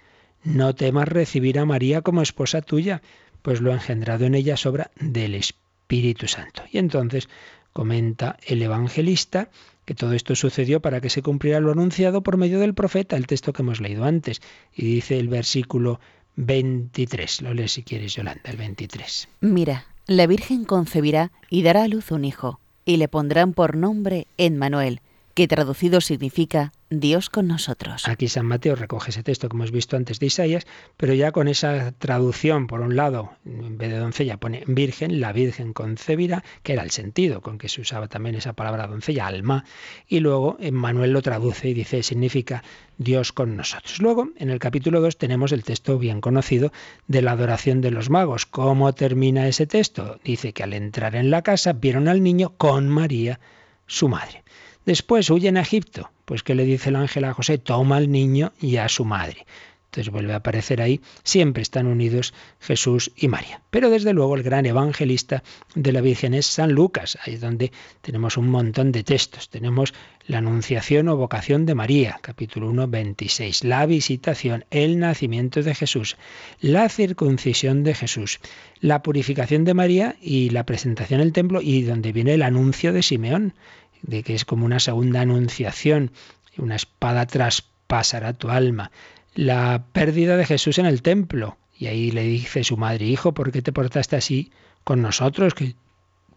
no temas recibir a María como esposa tuya, pues lo engendrado en ella sobra del Espíritu Santo. Y entonces comenta el evangelista que todo esto sucedió para que se cumpliera lo anunciado por medio del profeta, el texto que hemos leído antes. Y dice el versículo 23. Lo lees si quieres, Yolanda, el 23. Mira, la Virgen concebirá y dará a luz un hijo, y le pondrán por nombre Emmanuel, que traducido significa Dios con nosotros. Aquí San Mateo recoge ese texto que hemos visto antes de Isaías, pero ya con esa traducción, por un lado, en vez de doncella pone virgen, la virgen concebirá, que era el sentido con que se usaba también esa palabra doncella, alma, y luego Manuel lo traduce y dice, significa Dios con nosotros. Luego, en el capítulo 2 tenemos el texto bien conocido de la adoración de los magos. ¿Cómo termina ese texto? Dice que al entrar en la casa vieron al niño con María, su madre. Después huyen a Egipto. Pues ¿qué le dice el ángel a José? Toma al niño y a su madre. Entonces vuelve a aparecer ahí, siempre están unidos Jesús y María. Pero desde luego el gran evangelista de la Virgen es San Lucas, ahí es donde tenemos un montón de textos. Tenemos la anunciación o vocación de María, capítulo 1, 26, la visitación, el nacimiento de Jesús, la circuncisión de Jesús, la purificación de María y la presentación en el templo y donde viene el anuncio de Simeón de que es como una segunda anunciación, una espada traspasará tu alma, la pérdida de Jesús en el templo. Y ahí le dice su madre, hijo, ¿por qué te portaste así con nosotros? Que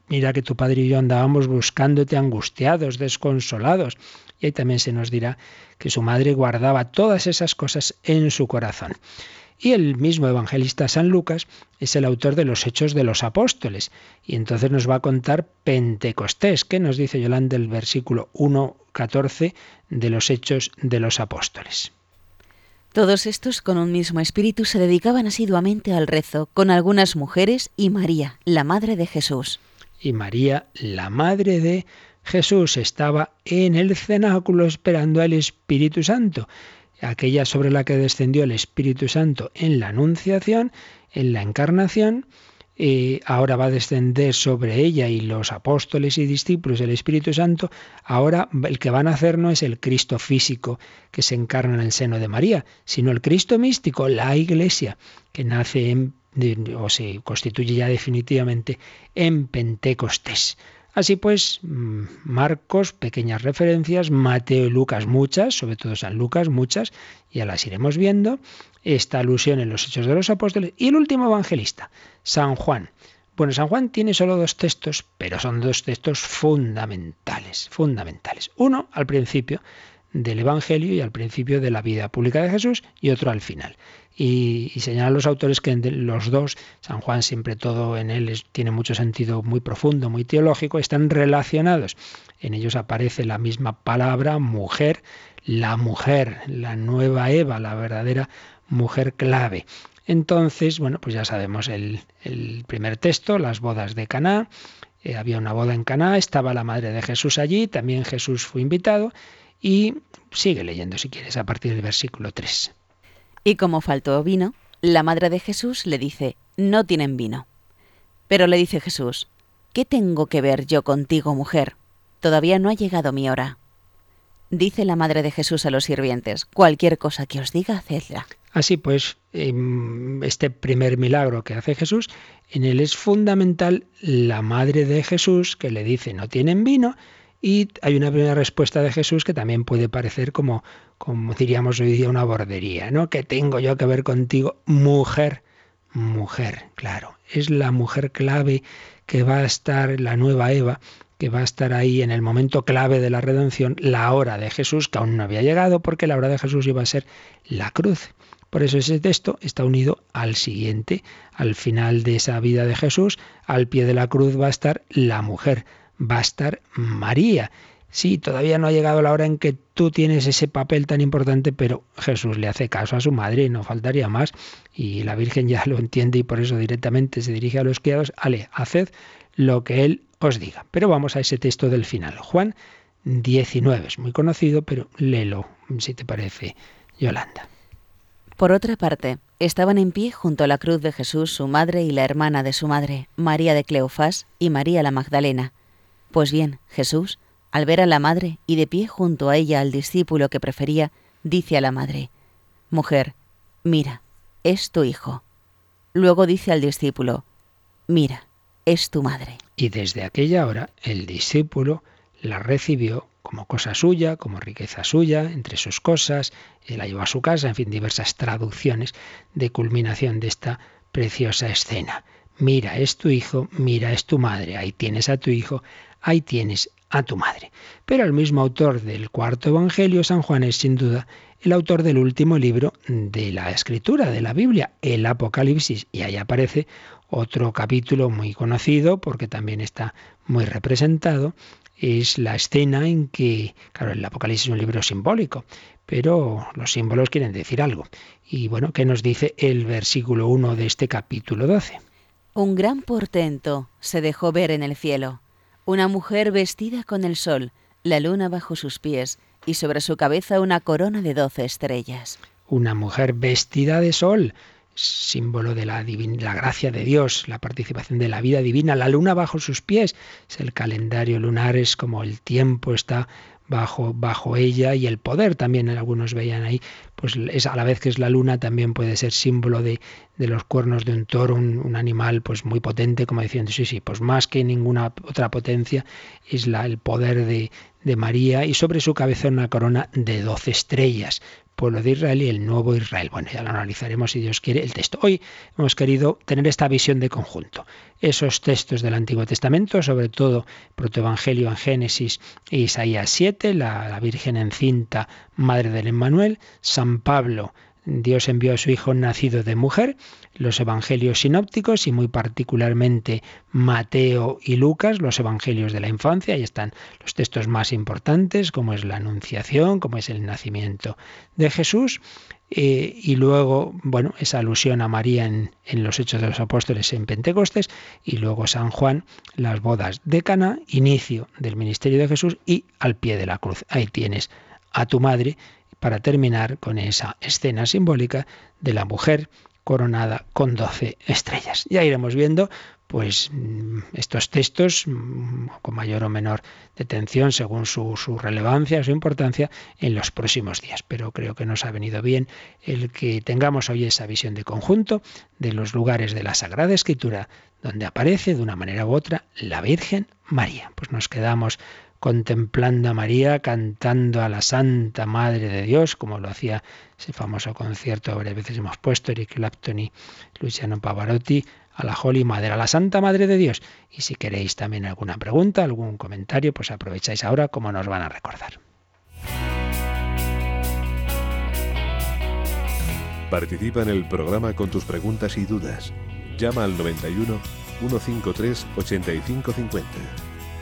mira que tu padre y yo andábamos buscándote angustiados, desconsolados. Y ahí también se nos dirá que su madre guardaba todas esas cosas en su corazón. Y el mismo evangelista San Lucas es el autor de los Hechos de los Apóstoles. Y entonces nos va a contar Pentecostés. ¿Qué nos dice Yolanda el versículo 1.14 de los Hechos de los Apóstoles? Todos estos con un mismo espíritu se dedicaban asiduamente al rezo, con algunas mujeres y María, la madre de Jesús. Y María, la madre de Jesús, estaba en el cenáculo esperando al Espíritu Santo aquella sobre la que descendió el Espíritu Santo en la Anunciación, en la Encarnación, y ahora va a descender sobre ella y los apóstoles y discípulos del Espíritu Santo, ahora el que van a hacer no es el Cristo físico que se encarna en el seno de María, sino el Cristo místico, la Iglesia, que nace en, o se constituye ya definitivamente en Pentecostés. Así pues, mm, Marcos, pequeñas referencias, Mateo y Lucas muchas, sobre todo San Lucas muchas, ya las iremos viendo, esta alusión en los Hechos de los Apóstoles y el último evangelista, San Juan. Bueno, San Juan tiene solo dos textos, pero son dos textos fundamentales, fundamentales. Uno al principio del Evangelio y al principio de la vida pública de Jesús y otro al final y, señalan los autores que los dos, San Juan siempre todo en él tiene mucho sentido muy profundo, muy teológico, están relacionados. En ellos aparece la misma palabra mujer, la mujer, la nueva Eva, la verdadera mujer clave. Entonces, bueno, pues ya sabemos el, primer texto, las bodas de Caná. Eh, había una boda en Caná, estaba la madre de Jesús allí, también Jesús fue invitado y sigue leyendo si quieres a partir del versículo 3. Y como faltó vino, la madre de Jesús le dice, no tienen vino. Pero le dice Jesús, ¿qué tengo que ver yo contigo, mujer? Todavía no ha llegado mi hora. Dice la madre de Jesús a los sirvientes, cualquier cosa que os diga, hacedla. Así pues, em, este primer milagro que hace Jesús, en él es fundamental la madre de Jesús que le dice, no tienen vino, y hay una primera respuesta de Jesús que también puede parecer como, como diríamos hoy día, una bordería, ¿no? ¿Qué tengo yo que ver contigo, mujer? Mujer, claro. Es la mujer clave que va a estar, la nueva Eva, que va a estar ahí en el momento clave de la redención, la hora de Jesús, que aún no había llegado, porque la hora de Jesús iba a ser la cruz. Por eso ese texto está unido al siguiente. Al final de esa vida de Jesús, al pie de la cruz va a estar la mujer va a estar María. Sí, todavía no ha llegado la hora en que tú tienes ese papel tan importante, pero Jesús le hace caso a su madre, y no faltaría más. Y la Virgen ya lo entiende y por eso directamente se dirige a los criados, ale, haced lo que Él os diga. Pero vamos a ese texto del final. Juan 19, es muy conocido, pero léelo, si te parece, Yolanda. Por otra parte, estaban en pie junto a la cruz de Jesús su madre y la hermana de su madre, María de Cleofás y María la Magdalena. Pues bien, Jesús, al ver a la madre y de pie junto a ella al discípulo que prefería, dice a la madre, Mujer, mira, es tu hijo. Luego dice al discípulo, Mira, es tu madre. Y desde aquella hora el discípulo la recibió como cosa suya, como riqueza suya, entre sus cosas, y la llevó a su casa, en fin, diversas traducciones de culminación de esta preciosa escena. Mira, es tu hijo, mira, es tu madre, ahí tienes a tu hijo, ahí tienes a tu madre. Pero el mismo autor del cuarto Evangelio, San Juan, es sin duda el autor del último libro de la escritura, de la Biblia, el Apocalipsis. Y ahí aparece otro capítulo muy conocido, porque también está muy representado, es la escena en que, claro, el Apocalipsis es un libro simbólico, pero los símbolos quieren decir algo. Y bueno, ¿qué nos dice el versículo 1 de este capítulo 12? Un gran portento se dejó ver en el cielo, una mujer vestida con el sol, la luna bajo sus pies y sobre su cabeza una corona de doce estrellas. Una mujer vestida de sol, símbolo de la, la gracia de Dios, la participación de la vida divina, la luna bajo sus pies. Es el calendario lunar, es como el tiempo está bajo, bajo ella y el poder también algunos veían ahí, pues es a la vez que es la luna también puede ser símbolo de, de los cuernos de un toro, un, animal pues muy potente, como diciendo, sí, sí, pues más que ninguna otra potencia es la, el poder de, de María y sobre su cabeza una corona de doce estrellas pueblo de Israel y el nuevo Israel. Bueno, ya lo analizaremos si Dios quiere el texto. Hoy hemos querido tener esta visión de conjunto. Esos textos del Antiguo Testamento, sobre todo Protoevangelio en Génesis e Isaías 7, la, la Virgen encinta, Madre del Emmanuel, San Pablo, Dios envió a su Hijo nacido de mujer, los evangelios sinópticos y muy particularmente Mateo y Lucas, los evangelios de la infancia, ahí están los textos más importantes, como es la Anunciación, como es el nacimiento de Jesús, eh, y luego, bueno, esa alusión a María en, en, los Hechos de los Apóstoles en Pentecostes, y luego San Juan, las bodas de Cana, inicio del ministerio de Jesús y al pie de la cruz. Ahí tienes a tu madre para terminar con esa escena simbólica de la mujer coronada con doce estrellas. Ya iremos viendo pues mm, estos textos mm, con mayor o menor detención según su, su, relevancia, su importancia en los próximos días. Pero creo que nos ha venido bien el que tengamos hoy esa visión de conjunto de los lugares de la Sagrada Escritura donde aparece de una manera u otra la Virgen María. Pues nos quedamos contemplando a María, cantando a la Santa Madre de Dios, como lo hacía ese famoso concierto, varias veces hemos puesto, Eric Clapton y Luciano Pavarotti, a la Holy Mother, a la Santa Madre de Dios. Y si queréis también alguna pregunta, algún comentario, pues aprovecháis ahora como nos van a recordar. Participa en el programa con tus preguntas y dudas. Llama al 91 153 8550.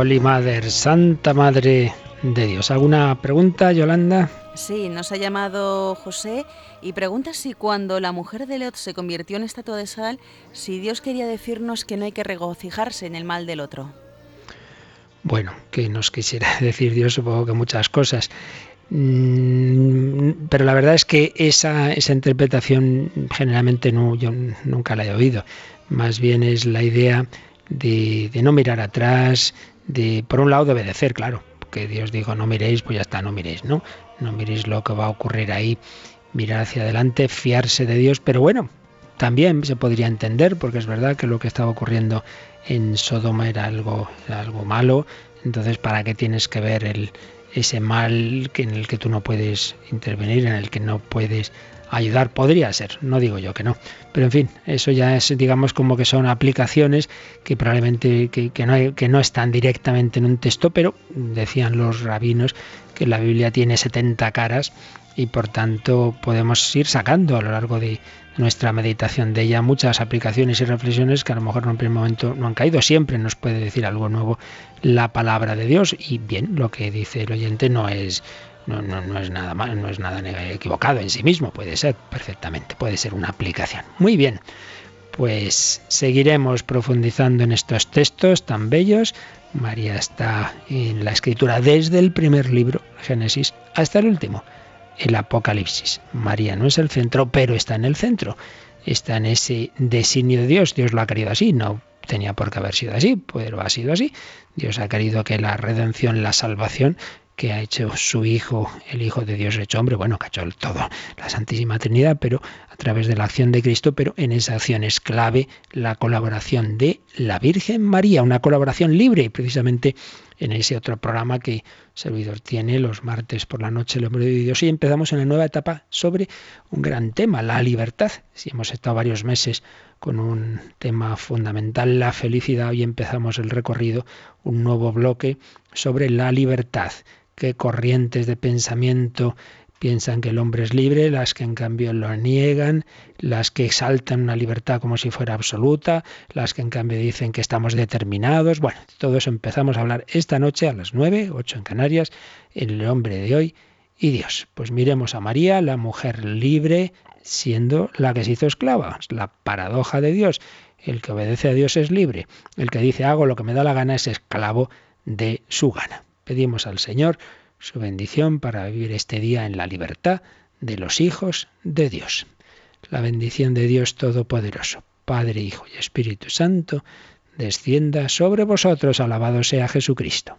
Holy Mother, Santa Madre de Dios. ¿Alguna pregunta, Yolanda? Sí, nos ha llamado José y pregunta si cuando la mujer de Lot se convirtió en estatua de sal, si Dios quería decirnos que no hay que regocijarse en el mal del otro. Bueno, que nos quisiera decir Dios, supongo que muchas cosas. Mm, pero la verdad es que esa, esa interpretación generalmente no, yo nunca la he oído. Más bien es la idea de, de no mirar atrás, por un lado, de obedecer, claro, que Dios dijo no miréis, pues ya está, no miréis, ¿no? No miréis lo que va a ocurrir ahí, mirar hacia adelante, fiarse de Dios, pero bueno, también se podría entender, porque es verdad que lo que estaba ocurriendo en Sodoma era algo, algo malo, entonces ¿para qué tienes que ver el, ese mal que en el que tú no puedes intervenir, en el que no puedes ayudar podría ser, no digo yo que no. Pero en fin, eso ya es, digamos, como que son aplicaciones que probablemente que, no, que no están directamente en un texto, pero decían los rabinos que la Biblia tiene 70 caras y por tanto podemos ir sacando a lo largo de nuestra meditación de ella muchas aplicaciones y reflexiones que a lo mejor en un primer momento no han caído. Siempre nos puede decir algo nuevo la palabra de Dios y bien, lo que dice el oyente no es no, no, es nada mal, no es nada equivocado en sí mismo, puede ser perfectamente, puede ser una aplicación. Muy bien, pues seguiremos profundizando en estos textos tan bellos. María está en la escritura desde el primer libro, Génesis, hasta el último, el Apocalipsis. María no es el centro, pero está en el centro. Está en ese designio de Dios. Dios lo ha querido así, no tenía por qué haber sido así, pero ha sido así. Dios ha querido que la redención, la salvación, que ha hecho su Hijo, el Hijo de Dios hecho hombre, bueno, que ha hecho todo, la Santísima Trinidad, pero a través de la acción de Cristo, pero en esa acción es clave la colaboración de la Virgen María, una colaboración libre, y precisamente en ese otro programa que servidor tiene los martes por la noche, el hombre de Dios, y empezamos una nueva etapa sobre un gran tema, la libertad. Si hemos estado varios meses con un tema fundamental, la felicidad, hoy empezamos el recorrido, un nuevo bloque sobre la libertad qué corrientes de pensamiento piensan que el hombre es libre, las que en cambio lo niegan, las que exaltan una libertad como si fuera absoluta, las que en cambio dicen que estamos determinados. Bueno, todo eso empezamos a hablar esta noche a las 9, 8 en Canarias, el hombre de hoy y Dios. Pues miremos a María, la mujer libre, siendo la que se hizo esclava, la paradoja de Dios. El que obedece a Dios es libre, el que dice hago lo que me da la gana es esclavo de su gana. Pedimos al Señor su bendición para vivir este día en la libertad de los hijos de Dios. La bendición de Dios Todopoderoso, Padre, Hijo y Espíritu Santo, descienda sobre vosotros. Alabado sea Jesucristo.